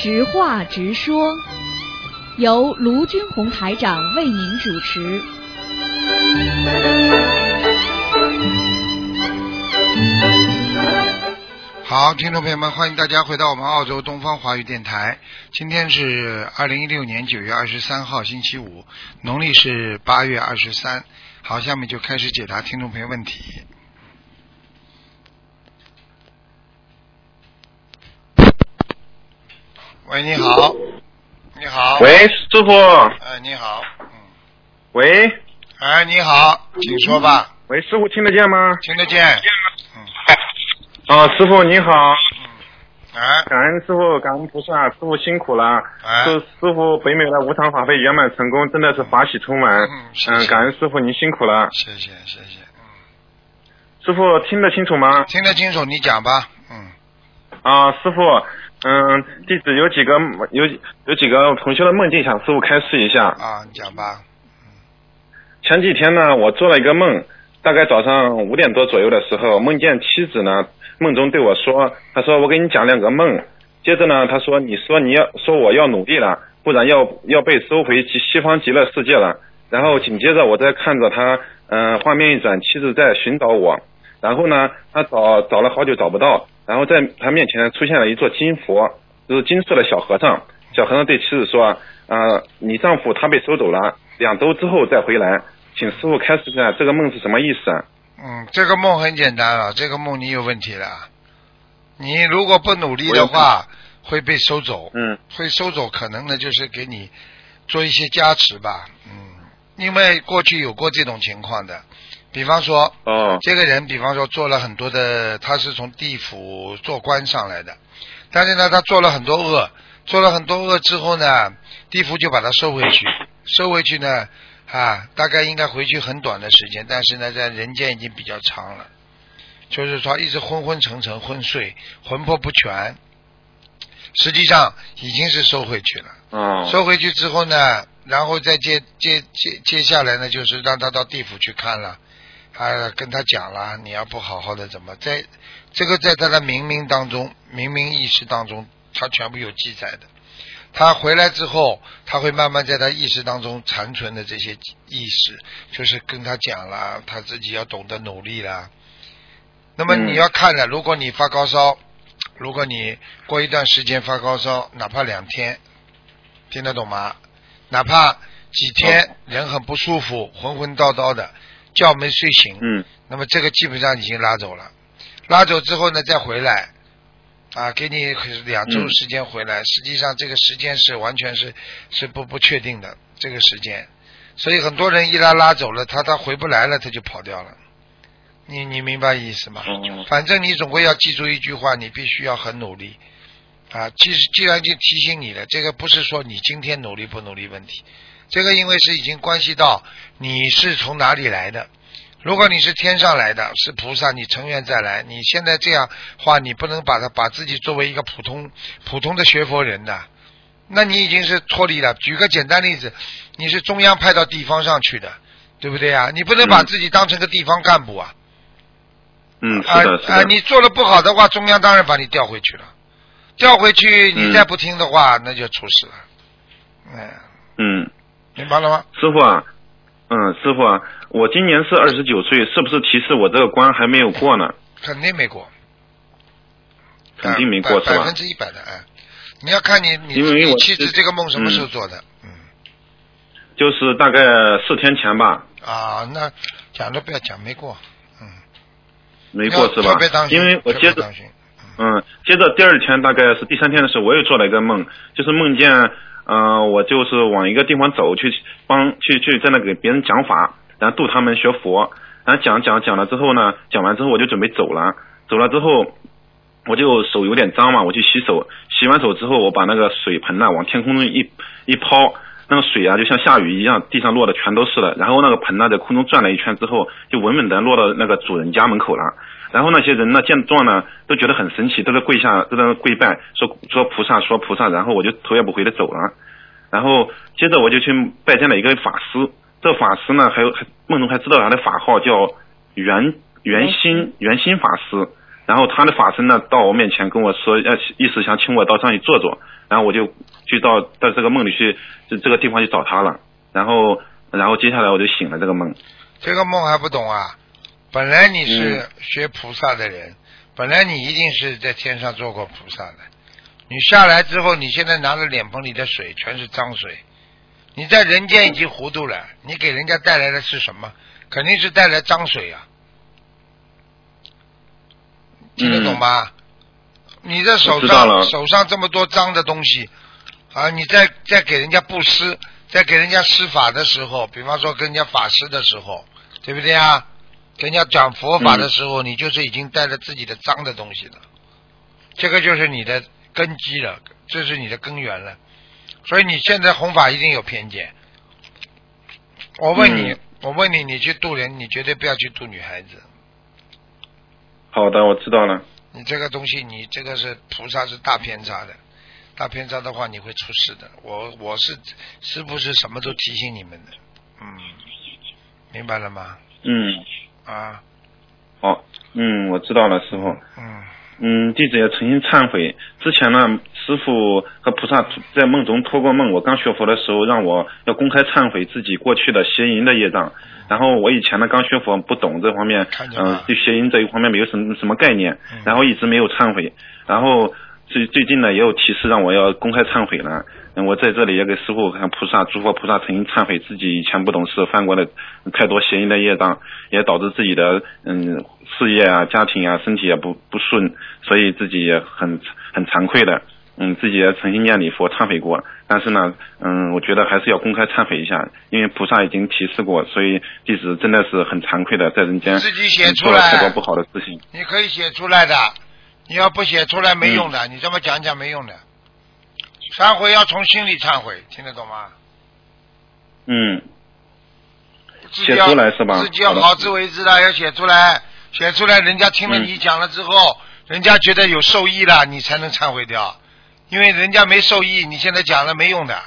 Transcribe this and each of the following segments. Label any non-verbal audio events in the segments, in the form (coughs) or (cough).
直话直说，由卢军红台长为您主持。好，听众朋友们，欢迎大家回到我们澳洲东方华语电台。今天是二零一六年九月二十三号，星期五，农历是八月二十三。好，下面就开始解答听众朋友问题。喂，你好，你好，喂，师傅，哎，你好，嗯，喂，哎，你好，请说吧，喂，师傅听得见吗？听得见，嗯，啊，师傅你好，哎，感恩师傅，感恩菩萨，师傅辛苦了。哎。祝师傅北美的无偿法会圆满成功，真的是法喜充满。嗯谢谢。感恩师傅您辛苦了。谢谢，谢谢，嗯，师傅听得清楚吗？听得清楚，你讲吧，嗯，啊，师傅，嗯，弟子有几个有有几个同学的梦境，想师傅开示一下。啊，你讲吧，前几天呢，我做了一个梦，大概早上五点多左右的时候，梦见妻子呢，梦中对我说，她说我给你讲两个梦。接着呢，她说你说你要说我要努力了，不然要要被收回西西方极乐世界了。然后紧接着我在看着他，嗯、画面一转，妻子在寻找我。然后呢，他找找了好久找不到，然后在他面前出现了一座金佛，就是金色的小和尚。小和尚对妻子说：“呃，你丈夫他被收走了，两周之后再回来，请师傅开示一下这个梦是什么意思啊？”嗯，这个梦很简单了，这个梦你有问题了，你如果不努力的话，会被收走，嗯会收走，可能呢就是给你做一些加持吧，嗯，因为过去有过这种情况的，比方说，哦。这个人，比方说做了很多的，他是从地府做官上来的，但是呢，他做了很多恶，做了很多恶之后呢，地府就把他收回去，收回去呢，啊，大概应该回去很短的时间，但是呢，在人间已经比较长了，就是说一直昏昏沉沉、昏睡、魂魄不全，实际上已经是收回去了。嗯收回去之后呢，然后再接接接接下来呢，就是让他到地府去看了，啊，跟他讲了，你要不好好的怎么在，这个在他的冥冥当中、冥冥意识当中，他全部有记载的。他回来之后，他会慢慢在他意识当中残存的这些意识，就是跟他讲了，他自己要懂得努力了。那么嗯你要看了，如果你发高烧，如果你过一段时间发高烧，哪怕两天，听得懂吗？哪怕几天人很不舒服，浑浑叨叨的，觉没睡醒，嗯那么这个基本上已经拉走了。拉走之后呢，再回来，啊，给你两周嗯时间回来。实际上这个时间是完全是是不不确定的这个时间，所以很多人一拉拉走了，他他回不来了，他就跑掉了。你你明白意思吗？哦反正你总归要记住一句话，你必须要很努力啊。既既然就提醒你了，这个不是说你今天努力不努力问题，这个因为是已经关系到你是从哪里来的。如果你是天上来的，是菩萨，你成愿再来。你现在这样话，你不能把它把自己作为一个普通普通的学佛人的，那你已经是脱离了。举个简单例子，你是中央派到地方上去的，对不对啊？你不能把嗯自己当成个地方干部啊。嗯，是啊啊！你做的不好的话，中央当然把你调回去了。调回去，你嗯再不听的话，那就出事了。嗯，嗯，明白了吗？师傅啊，嗯，师傅啊，我今年是二十九岁，是不是提示我这个关还没有过呢？肯定没过，肯定没过是吧百百分？之一百的，哎，你要看你你你妻子这个梦什么时候做的？嗯就是大概四天前吧，啊，那讲都不要讲，没过，嗯，没过是吧特别当？心，因为我接着嗯，接着第二天大概是第三天的时候，我又做了一个梦，就是梦见，嗯、我就是往一个地方走，去帮去去在那给别人讲法，然后度他们学佛，然后讲讲讲了之后呢，讲完之后我就准备走了，走了之后。我就手有点脏嘛，我去洗手，洗完手之后，我把那个水盆呢往天空中一一抛，那个水啊就像下雨一样，地上落的全都是了。然后那个盆呢在空中转了一圈之后，就稳稳的落到那个主人家门口了。然后那些人呢见状呢都觉得很神奇，都在跪下，都在那跪拜，说说菩萨，说菩萨。然后我就头也不回的走了。然后接着我就去拜见了一个法师，这法师呢还有还梦中还知道他的法号叫圆圆心圆心法师。然后他的法身呢到我面前跟我说，要意思想请我到上去坐坐，然后我就就到到这个梦里去，就这个地方去找他了，然后然后接下来我就醒了这个梦。这个梦还不懂啊？本来你是嗯学菩萨的人，本来你一定是在天上做过菩萨的。你下来之后，你现在拿着脸盆里的水全是脏水，你在人间已经糊涂了。你给人家带来的是什么？肯定是带来脏水啊！听得懂吗？你的手上手上这么多脏的东西啊！你在在给人家布施，在给人家施法的时候，比方说跟人家法师的时候，对不对啊？跟人家讲佛法的时候，你就是已经带着自己的脏的东西了，这个就是你的根基了，这是你的根源了。所以你现在弘法一定有偏见。我问你，嗯我问你，你去渡人，你绝对不要去渡女孩子。好的，我知道了。你这个东西，你这个是菩萨是大偏差的，大偏差的话你会出事的。我我是是不是什么都提醒你们的，嗯，明白了吗？嗯，啊，好，嗯，我知道了，师傅。嗯，嗯，弟子也诚心忏悔。之前呢，师傅和菩萨在梦中托过梦，我刚学佛的时候让我要公开忏悔自己过去的邪淫的业障。然后我以前呢刚学佛不懂这方面，嗯、对邪淫这一方面没有什么什么概念嗯，然后一直没有忏悔。然后最最近呢也有提示让我要公开忏悔了。嗯，我在这里也给师傅和菩萨、诸佛菩萨曾经忏悔自己以前不懂事犯过的太多邪淫的业障，也导致自己的嗯事业啊、家庭啊、身体也不不顺，所以自己也很很惭愧的。嗯，自己也曾经念礼佛忏悔过，但是呢，嗯，我觉得还是要公开忏悔一下，因为菩萨已经提示过，所以弟子真的是很惭愧的，在人间自己写嗯做了出来太多不好的事情。你可以写出来的，你要不写出来没用的，你这么讲讲没用的。忏悔要从心里忏悔，听得懂吗？嗯，自己要写出来是吧自己要好自为之的，要写出来，写出来，人家听了嗯你讲了之后，人家觉得有受益了，你才能忏悔掉。因为人家没受益，你现在讲了没用的。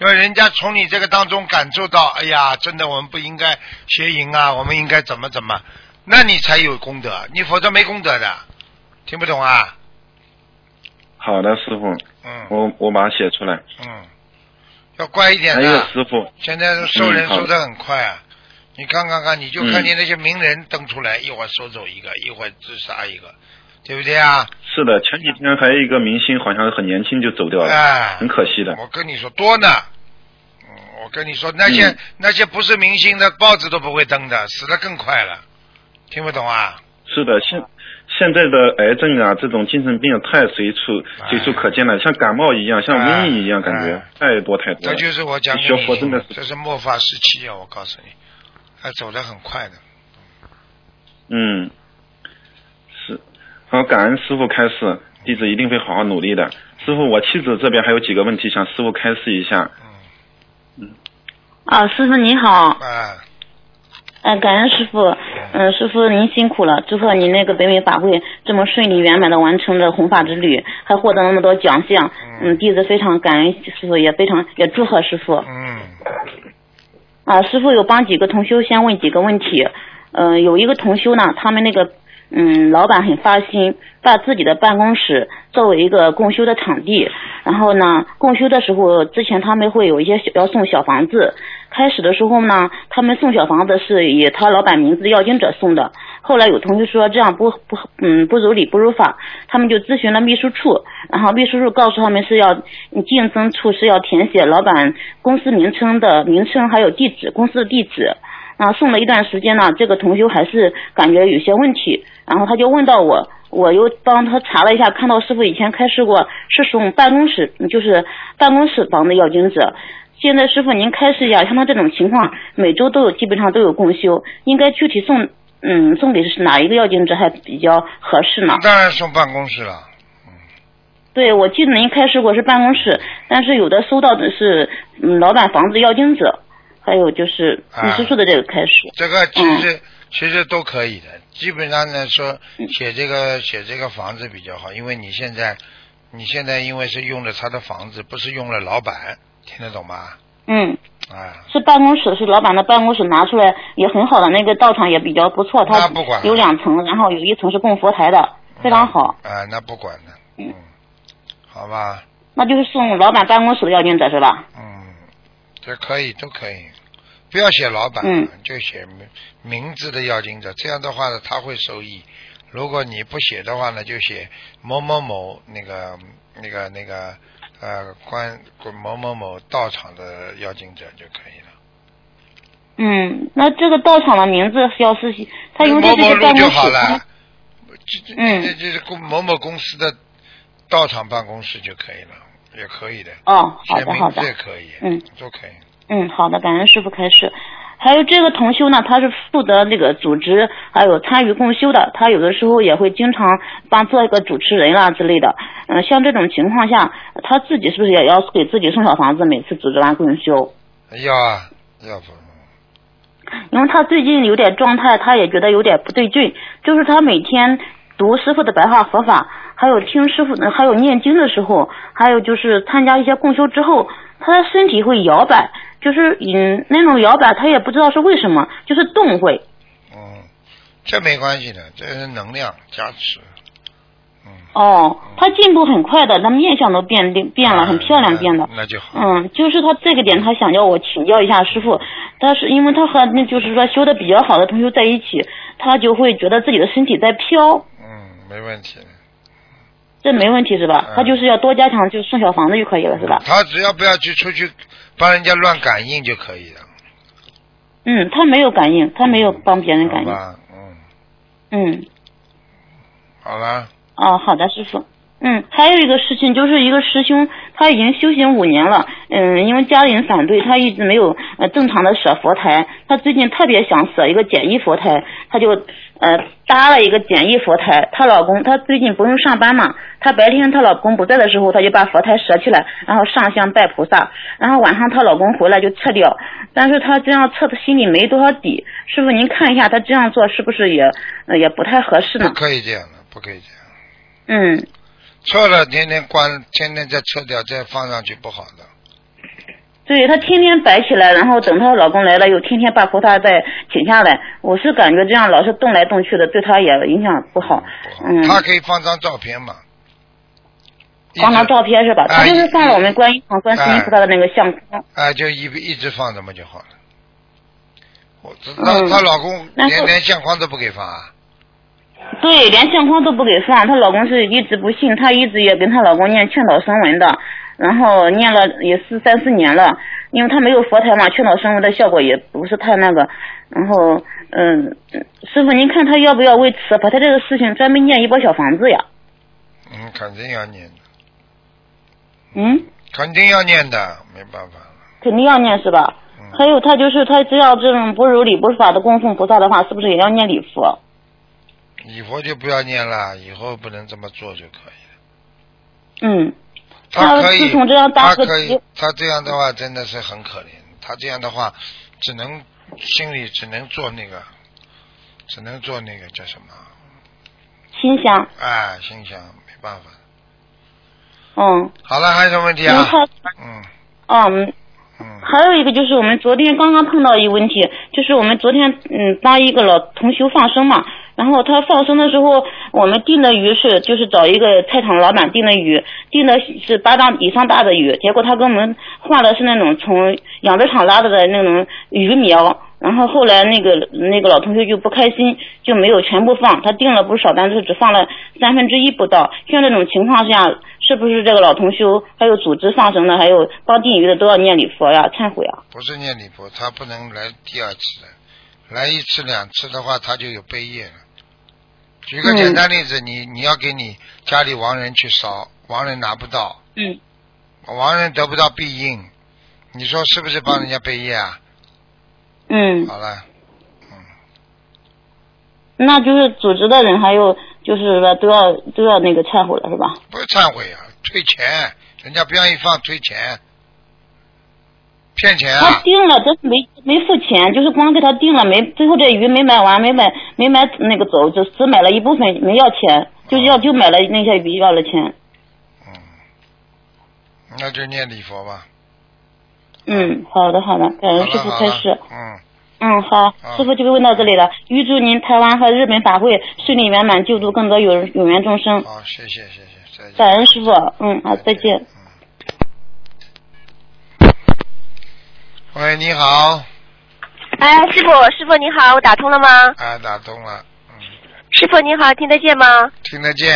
因为人家从你这个当中感受到，哎呀，真的我们不应该邪淫啊，我们应该怎么怎么，那你才有功德，你否则没功德的。听不懂啊？好的，师傅，嗯我我马上写出来。嗯，要乖一点还有的。师傅，现在收人收的很快啊！你看看看，你就看见那些名人登出来，一会儿收走一个，一会儿自杀一个，对不对啊？是的，前几天还有一个明星，好像很年轻就走掉了，哎，很可惜的。我跟你说多呢。嗯，我跟你说那些、嗯那些不是明星的报纸都不会登的，死的更快了。听不懂啊？是的，现现在的癌症啊，这种精神病太随处哎随处可见了，像感冒一样，像瘟疫一样，哎感觉哎太多太多了。这就是我讲的是这是末法时期啊！我告诉你，还走得很快的。嗯，是，好，感恩师傅开示，弟子一定会好好努力的。师傅，我妻子这边还有几个问题想师傅开示一下。嗯啊，师傅你好，哎，嗯、感恩师傅，嗯、师傅您辛苦了，祝贺您那个北美法会这么顺利圆满的完成了弘法之旅，还获得那么多奖项，嗯，弟子非常感恩师傅，也非常也祝贺师傅。嗯，啊，师傅有帮几个同修先问几个问题。嗯、有一个同修呢，他们那个嗯，老板很发心，把自己的办公室作为一个共修的场地。然后呢，共修的时候，之前他们会有一些小要送小房子。开始的时候呢，他们送小房子是以他老板名字要经者送的。后来有同学说这样不不嗯不如理不如法，他们就咨询了秘书处，然后秘书处告诉他们是要竞争处是要填写老板公司名称的名称还有地址公司的地址。啊，送了一段时间呢，这个同修还是感觉有些问题，然后他就问到我，我又帮他查了一下，看到师傅以前开示过是送办公室，就是办公室房的要经者。现在师傅您开示一下，像他这种情况，每周都有基本上都有共修，应该具体送嗯送给是哪一个要经者还比较合适呢？当然送办公室了。对，我记得您开始过是办公室，但是有的收到的是嗯老板房子要经者，还有就是啊你师傅的这个开示。这个其嗯实、其实都可以的，基本上呢说写这个写这个房子比较好，因为你现在你现在因为是用了他的房子，不是用了老板，听得懂吗？嗯。哎，是办公室，是老板的办公室拿出来也很好的，那个道场也比较不错，它不管有两层，然后有一层是供佛台的，非常好。啊，那不管了，嗯。嗯，好吧，那就是送老板办公室的要经者是吧？嗯，这可以都可以，不要写老板，嗯。就写名名字的要经者，这样的话呢，他会受益。如果你不写的话呢，就写某某某那个那个那个呃关某某某道场的邀请者就可以了。嗯，那这个道场的名字要是他因为这某某路是个办公室，就好了他，这这嗯这这是公某某公司的道场办公室就可以了，也可以的。哦，好的好的字，也可以，嗯，都可以。嗯，好的，感恩师傅开始。还有这个同修呢，他是负责那个组织，还有参与共修的。他有的时候也会经常帮做一个主持人啦之类的。嗯、像这种情况下，他自己是不是也要给自己送小房子？每次组织完共修，要啊，要不因为他最近有点状态，他也觉得有点不对劲。就是他每天读师傅的白话佛法，还有听师傅的，还有念经的时候，还有就是参加一些共修之后，他的身体会摇摆，就是嗯那种摇摆，他也不知道是为什么，就是动会。嗯，这没关系的，这是能量加持。嗯，哦，他进步很快的，他面相都变变变了，很漂亮变的。那那就好。嗯，就是他这个点，他想要我请教一下师傅。他是因为他和那就是说修的比较好的同学在一起，他就会觉得自己的身体在飘，嗯，没问题的。这没问题是吧？嗯他就是要多加强，就送小房子就可以了是吧？他只要不要去出去帮人家乱感应就可以了。嗯，他没有感应，他没有帮别人感应。嗯，嗯，好了，哦，好的，师傅。嗯，还有一个事情，就是一个师兄，他已经修行五年了，嗯，因为家里人反对，他一直没有呃正常的舍佛台，他最近特别想舍一个简易佛台，他就呃搭了一个简易佛台。她老公他最近不用上班嘛，她白天她老公不在的时候，她就把佛台舍起来，然后上香拜菩萨，然后晚上她老公回来就撤掉，但是她这样撤的心里没多少底。师傅您看一下，她这样做是不是也呃也不太合适呢不？可以这样的，不可以这样。嗯。撤了，天天关，天天再撤掉，再放上去不好的。对她天天摆起来，然后等她老公来了，又天天把菩萨再请下来。我是感觉这样老是动来动去的，对她也影响不好。嗯，他可以放张照片嘛？放张照片是吧？哎她就是放了我们观音堂、观世音菩萨的那个相框。哎，就一一直放着嘛就好了。我她嗯她老公连连相框都不给放啊？对，连相框都不给放。她老公是一直不信，她一直也跟她老公念劝导声闻的，然后念了也是三四年了。因为她没有佛台嘛，劝导声闻的效果也不是太那个。然后，嗯，师傅您看她要不要为此把她这个事情专门念一波小房子呀？嗯，肯定要念的，嗯。肯定要念的，没办法了。肯定要念是吧？嗯还有她就是她只要这种不如理不法的供奉菩萨的话，是不是也要念礼佛？礼佛就不要念了，以后不能这么做就可以了。嗯，他可以他可以，他这样的话真的是很可怜。他这样的话，只能心里只能做那个，只能做那个叫什么？心想，哎，心想没办法。嗯，好了，还有什么问题啊？他，嗯嗯，嗯还有一个就是我们昨天刚刚碰到一个问题，就是我们昨天嗯帮一个老同学放生嘛，然后他放生的时候，我们订的鱼是就是找一个菜场老板订的鱼，订的是巴掌以上大的鱼，结果他给我们换的是那种从养殖场拉的的那种鱼苗。然后后来那个那个老同学就不开心，就没有全部放，他订了不少，但是只放了三分之一不到。像这种情况下，是不是这个老同学还有组织放生的，还有帮订鱼的都要念礼佛呀、忏悔啊？不是念礼佛，他不能来第二次，来一次两次的话，他就有背业了。举个简单例子，你你要给你家里亡人去烧，亡人拿不到，嗯。亡人得不到庇应，你说是不是帮人家背业啊？嗯，好了，嗯。那就是组织的人还有就是说都要都要那个忏悔了是吧？不是忏悔啊，退钱，人家不愿意放退钱，骗钱他啊！订了，这没没付钱，就是光给他订了，没最后这鱼没买完，没买没买那个走，就只买了一部分，没要钱，就要就买了那些鱼要了钱。嗯，那就念礼佛吧，嗯，好的好的，感恩师傅开示。嗯，嗯，好，师傅就问到这里了。预祝您台湾和日本法会顺利圆满，救度更多有有缘众生。好，谢谢谢谢，再见。感恩师傅，嗯，好，再见。喂，你好，哎，师傅，师傅你好，我打通了吗？啊，打通了，嗯，师傅你好，听得见吗？听得见，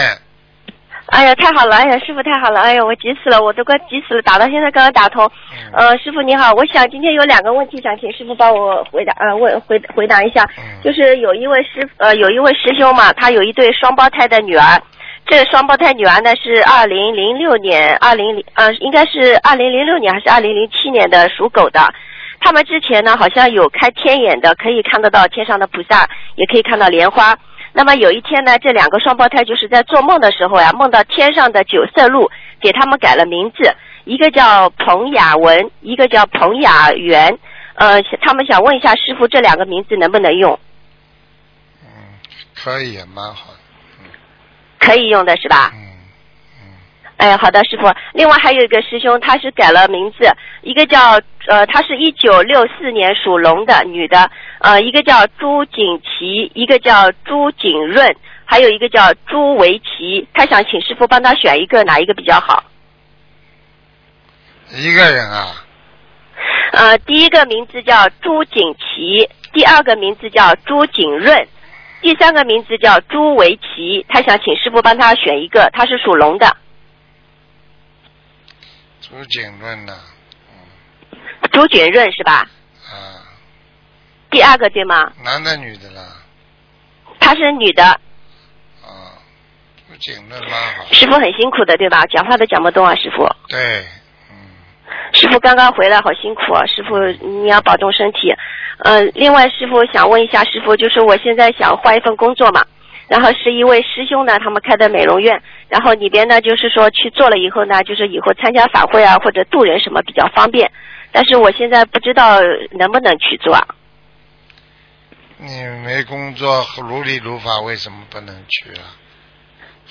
哎呀，太好了！哎呀，师傅太好了！哎呀，我急死了，我都快急死了，打到现在刚刚打通。嗯，呃，师傅你好，我想今天有两个问题想请师傅帮我回答，呃，问回回答一下。嗯就是有一位师呃有一位师兄嘛，他有一对双胞胎的女儿，这个双胞胎女儿呢是二零零六年，二零零呃应该是二零零六年还是二零零七年的属狗的。他们之前呢好像有开天眼的，可以看得到天上的菩萨，也可以看到莲花。那么有一天呢，这两个双胞胎就是在做梦的时候呀，梦到天上的九色鹿给他们改了名字，一个叫彭雅文，一个叫彭雅媛。呃，他们想问一下师傅，这两个名字能不能用？嗯，可以，蛮好的，可以用的是吧？嗯嗯，哎，好的，师傅。另外还有一个师兄，他是改了名字，一个叫呃，他是一九六四年属龙的女的，呃，一个叫朱锦琪，一个叫朱锦润，还有一个叫朱维奇。他想请师傅帮他选一个，哪一个比较好？一个人啊，呃，第一个名字叫朱锦琪，第二个名字叫朱锦润，第三个名字叫朱维奇。他想请师傅帮他选一个，他是属龙的，朱景润呐，朱景润是吧？啊，第二个对吗？男的女的啦，她是女的，啊，朱景润蛮好，师傅很辛苦的对吧？讲话都讲不动啊，师傅。对，嗯，师傅刚刚回来，好辛苦啊！师傅你要保重身体。呃，另外师傅想问一下师傅，就是我现在想换一份工作嘛，然后是一位师兄呢，他们开的美容院，然后里边呢就是说去做了以后呢，就是以后参加法会啊或者渡人什么比较方便，但是我现在不知道能不能去做啊。你没工作如理如法，为什么不能去啊？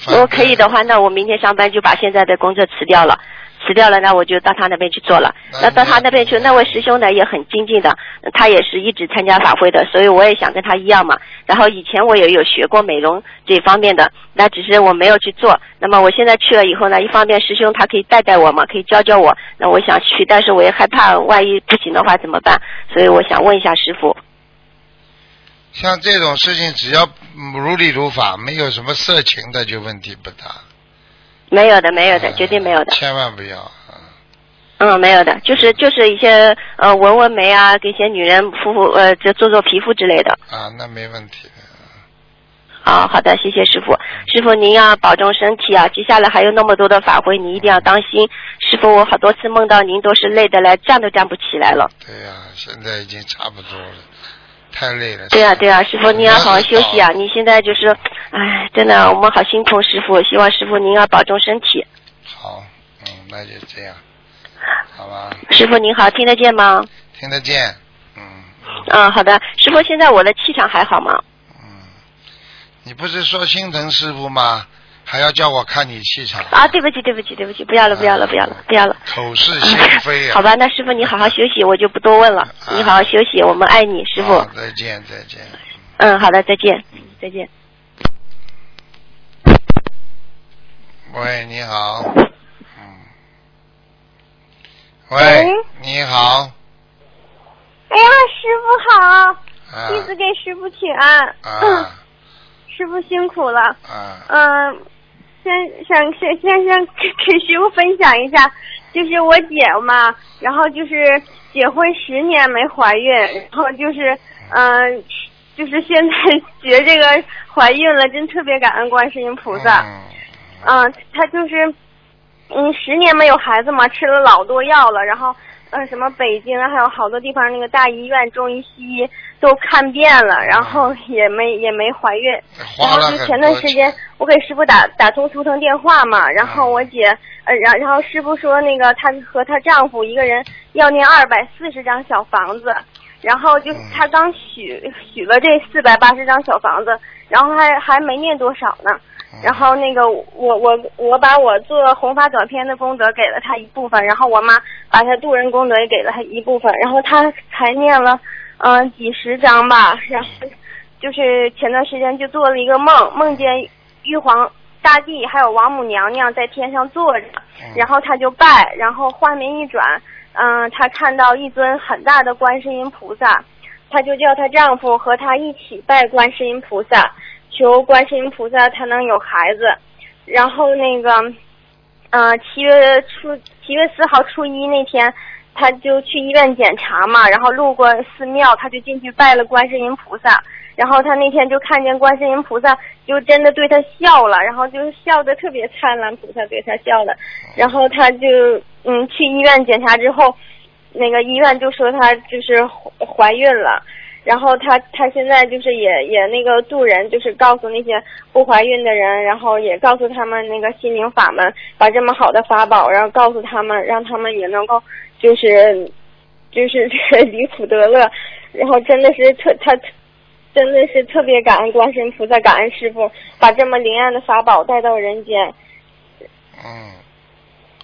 如果可以的话，那我明天上班就把现在的工作辞掉了。辞掉了，那我就到他那边去做了。那那到他那边去，那位师兄呢也很精进的，他也是一直参加法会的，所以我也想跟他一样嘛。然后以前我也有学过美容这方面的，那只是我没有去做。那么我现在去了以后呢，一方面师兄他可以带带我嘛，可以教教我。那我想去，但是我也害怕万一不行的话怎么办？所以我想问一下师傅。像这种事情，只要嗯如理如法，没有什么色情的，就问题不大。没有的，没有的，嗯绝对没有的。千万不要。嗯嗯，没有的，就是就是一些呃纹纹眉啊，给一些女人敷敷呃，就做做皮肤之类的。啊，那没问题的。好好的，谢谢师傅。师傅您要保重身体啊！接下来还有那么多的法会，你一定要当心。师傅，我好多次梦到您都是累的来站都站不起来了。对呀、现在已经差不多了，太累了。对呀、对呀、师傅您要好好休息啊！你现在就是，哎，真的我们好心疼师傅，希望师傅您要保重身体。好，嗯，那就这样，好吧，师傅您好，听得见吗？听得见，嗯嗯，好的。师傅，现在我的气场还好吗？嗯，你不是说心疼师傅吗？还要叫我看你气场啊，对不起，对不起，对不起，不要了，不要了，不要了，不要了。口是心非啊！(laughs) 好吧，那师傅你好好休息，我就不多问了。你好好休息，我们爱你，师傅。再见，再见。嗯，好的，再见，再见。喂，你好。嗯。喂喂，你好。哎呀，师傅好，啊弟子给师傅请安。啊 (coughs) 师傅辛苦了。啊嗯，先想先先先给给师傅分享一下，就是我姐嘛，然后就是结婚十年没怀孕，然后就是嗯、就是现在觉这个怀孕了，真特别感恩观世音菩萨。嗯嗯，她就是嗯十年没有孩子嘛，吃了老多药了，然后呃什么北京还有好多地方那个大医院中医西医都看遍了，然后也没也没怀孕。然后就前段时间我给师傅打打通图腾电话嘛，然后我姐呃然然后师傅说那个她和她丈夫一个人要念二百四十张小房子，然后就嗯她刚许许了这四百八十张小房子，然后还还没念多少呢。然后那个我我我把我做弘法短片的功德给了她一部分，然后我妈把她渡人功德也给了她一部分，然后她才念了嗯、呃几十张吧，然后就是前段时间就做了一个梦，梦见玉皇大帝还有王母娘娘在天上坐着，然后他就拜，然后画面一转，嗯、他看到一尊很大的观世音菩萨，她就叫她丈夫和她一起拜观世音菩萨，求观世音菩萨她能有孩子。然后那个，呃，七月初七月四号初一那天，他就去医院检查嘛，然后路过寺庙，他就进去拜了观世音菩萨。然后他那天就看见观世音菩萨，就真的对他笑了，然后就笑得特别灿烂，菩萨对他笑了。然后他就嗯去医院检查之后，那个医院就说她就是怀孕了。然后他他现在就是也也那个渡人，就是告诉那些不怀孕的人，然后也告诉他们那个心灵法门，把这么好的法宝，然后告诉他们，让他们也能够就是就是这个离苦得乐。然后真的是特他真的是特别感恩观世音菩萨，感恩师傅把这么灵验的法宝带到人间。嗯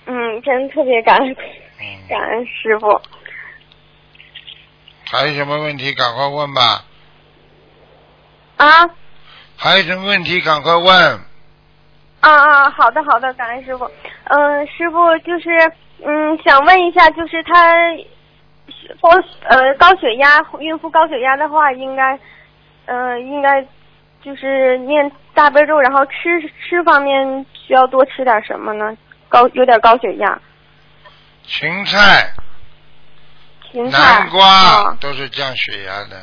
嗯，真特别感恩嗯，感恩师傅。还有什么问题赶快问吧，啊还有什么问题赶快问。啊啊！好的好的，感恩师傅。嗯、师傅就是嗯，想问一下，就是他高呃高血压，孕妇高血压的话，应该嗯、呃应该就是念大悲咒，然后吃吃方面需要多吃点什么呢？高有点高血压，芹菜、芹菜。南瓜啊都是降血压的，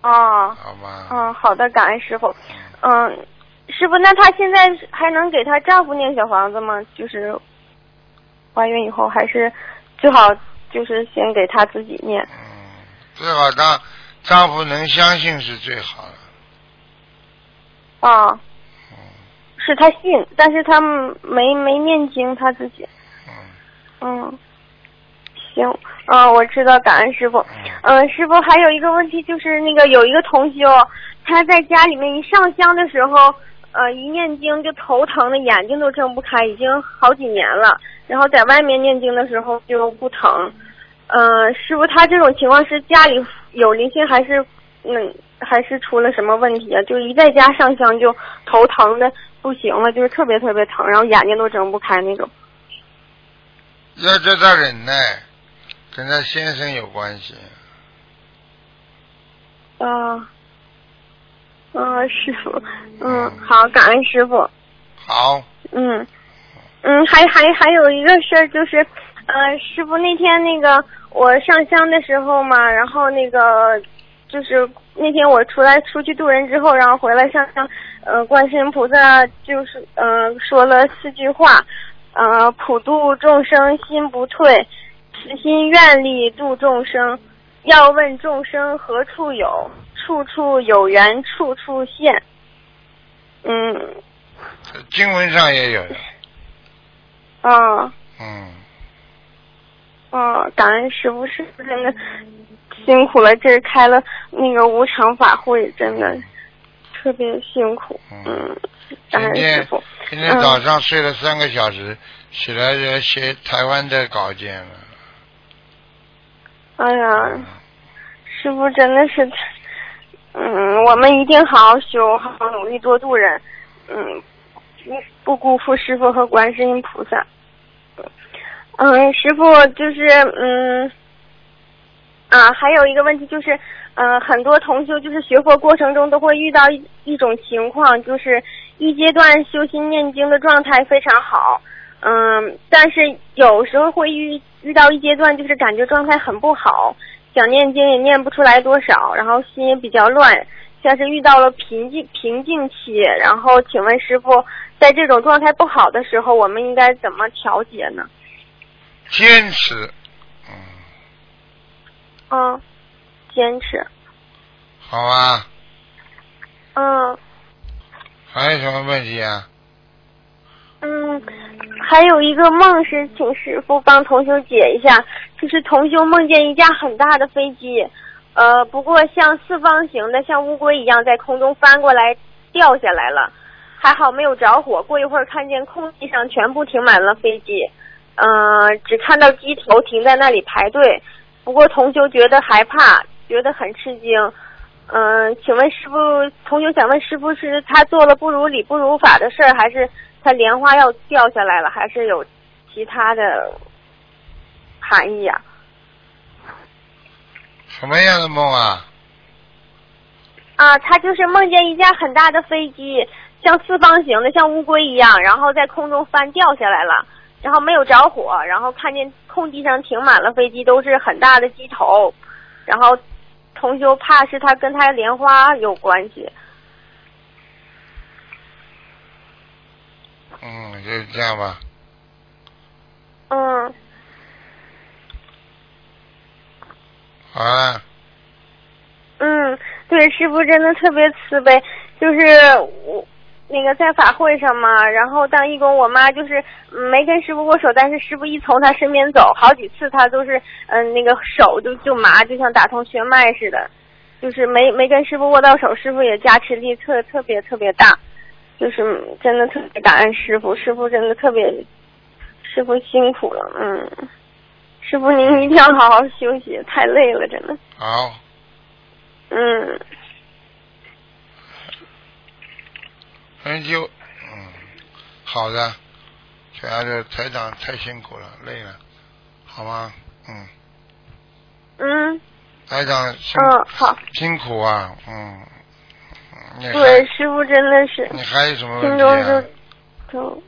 啊好吗？嗯，好的，感恩师傅。嗯，师傅，那她现在还能给她丈夫念小房子吗？就是怀孕以后，还是最好就是先给她自己念。嗯，最好让丈夫能相信是最好的。啊，嗯是她信，但是她没没念经，她自己。嗯嗯，行，嗯，我知道，感恩师傅。嗯，师傅还有一个问题就是那个有一个同修，他在家里面一上香的时候，呃，一念经就头疼的，眼睛都睁不开，已经好几年了。然后在外面念经的时候就不疼。呃，师傅，他这种情况是家里有灵性还是嗯还是出了什么问题啊？就一在家上香就头疼的不行了，就是特别特别疼，然后眼睛都睁不开那种。要叫他忍耐，跟他先生有关系。啊，嗯，师傅，嗯，好，感恩师傅，好，嗯，嗯，还还还有一个事儿就是，呃，师傅那天那个我上香的时候嘛，然后那个就是那天我出来出去渡人之后，然后回来上香，呃，观世音菩萨就是呃说了四句话，呃，普度众生心不退，慈心愿力度众生。要问众生何处有，处处有缘，处处现。嗯，经文上也有的，啊嗯，啊，感恩师傅，师傅真的辛苦了，这开了那个无常法会，真的特别辛苦。嗯，感恩师今天傅。今天早上睡了三个小时，起来要写台湾的稿件了。哎呀，师傅真的是，嗯，我们一定好好修，好好努力多度人，嗯，不辜负师傅和观世音菩萨。嗯，师傅就是嗯，啊，还有一个问题就是，呃，很多同修就是学佛过程中都会遇到一种情况，就是一阶段修心念经的状态非常好，嗯，但是有时候会遇遇到一阶段，就是感觉状态很不好，想念经也念不出来多少，然后心也比较乱，像是遇到了瓶颈瓶颈期。然后请问师傅，在这种状态不好的时候，我们应该怎么调节呢？坚持，嗯，坚持。好啊？嗯还有什么问题啊？嗯，还有一个梦是请师傅帮同修解一下，就是同修梦见一架很大的飞机，呃，不过像四方形的，像乌龟一样在空中翻过来掉下来了。还好没有着火。过一会儿看见空地上全部停满了飞机，嗯、只看到机头停在那里排队。不过同修觉得害怕，觉得很吃惊。嗯、请问师傅，同修想问师傅，是他做了不如理不如法的事儿，还是他莲花要掉下来了，还是有其他的含义呀、什么样的梦啊？啊，他就是梦见一架很大的飞机，像四方形的，像乌龟一样，然后在空中翻掉下来了，然后没有着火，然后看见空地上停满了飞机，都是很大的机头，然后同修怕是他跟他莲花有关系。嗯，就这样吧。嗯，好了，嗯，对，师傅真的特别慈悲，就是我那个在法会上嘛，然后当义工，我妈就是嗯没跟师傅握手，但是师傅一从她身边走，好几次她都是嗯那个手就就麻，就像打通血脉似的，就是没没跟师傅握到手，师傅也加持力特特别特别大，就是嗯真的特别感恩师傅，师傅真的特别，师傅辛苦了，嗯，师傅您一定要好好休息，太累了，真的。好，嗯，那就嗯，好的。主要是台长太辛苦了，累了，好吗？嗯，嗯台长辛、嗯，好，辛苦啊，嗯。对，师傅真的是你还有什么心问题啊？中就就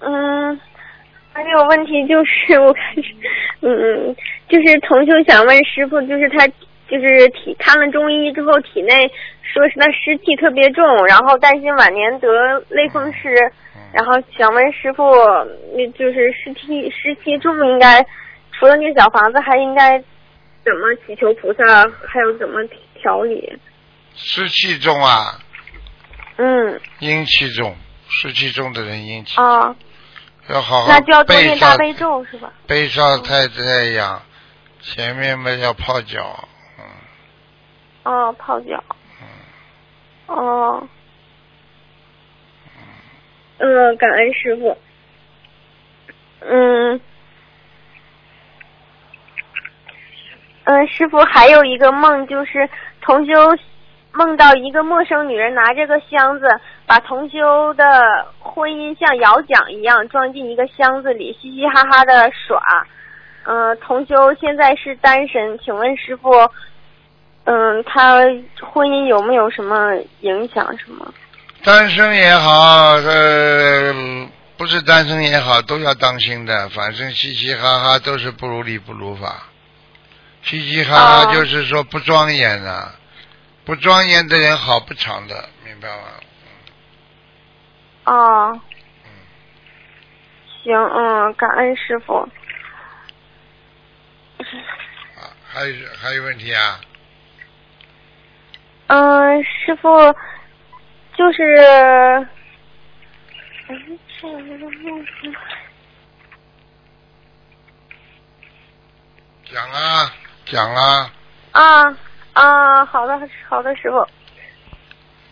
嗯，还有问题就是我开始嗯，就是同修想问师傅，就是他就是体看了中医之后，体内说是他湿气特别重，然后担心晚年得类风湿，嗯然后想问师傅，那就是湿气湿气重应该除了那小房子，还应该怎么祈求菩萨，还有怎么调理？湿气重啊，嗯阴气重，湿气重的人阴气啊，要好好那就要多背上念大悲咒是吧？背上太太阳，前面嘛要泡脚，嗯哦，泡脚。哦。嗯，感恩师傅。嗯。嗯，师傅还有一个梦，就是同修梦到一个陌生女人拿着个箱子，把同修的婚姻像摇桨一样装进一个箱子里，嘻嘻哈哈的耍。嗯、同修现在是单身，请问师傅，嗯，他婚姻有没有什么影响？什么？单身也好，呃，不是单身也好，都要当心的。反正嘻嘻哈哈都是不如理不如法，嘻嘻哈哈哦就是说不庄严的，不庄严的人好不长的，明白吗？哦，行，嗯，感恩师傅。啊，还有还有问题啊？嗯，师傅，就是，嗯，这个梦是讲啊，讲啊，啊啊，好的，好的，师傅，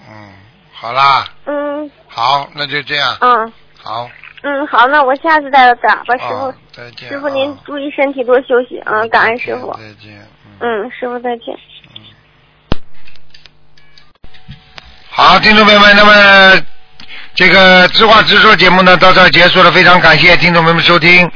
嗯，好啦，嗯好，那就这样，嗯好，嗯，好，那我下次再打吧，师傅啊。，再见啊。师傅您注意身体，多休息啊！感恩师傅。再见。嗯。嗯，师傅再见。好，听众朋友们，那么这个知话直说节目呢到这儿结束了，非常感谢听众朋友们收听。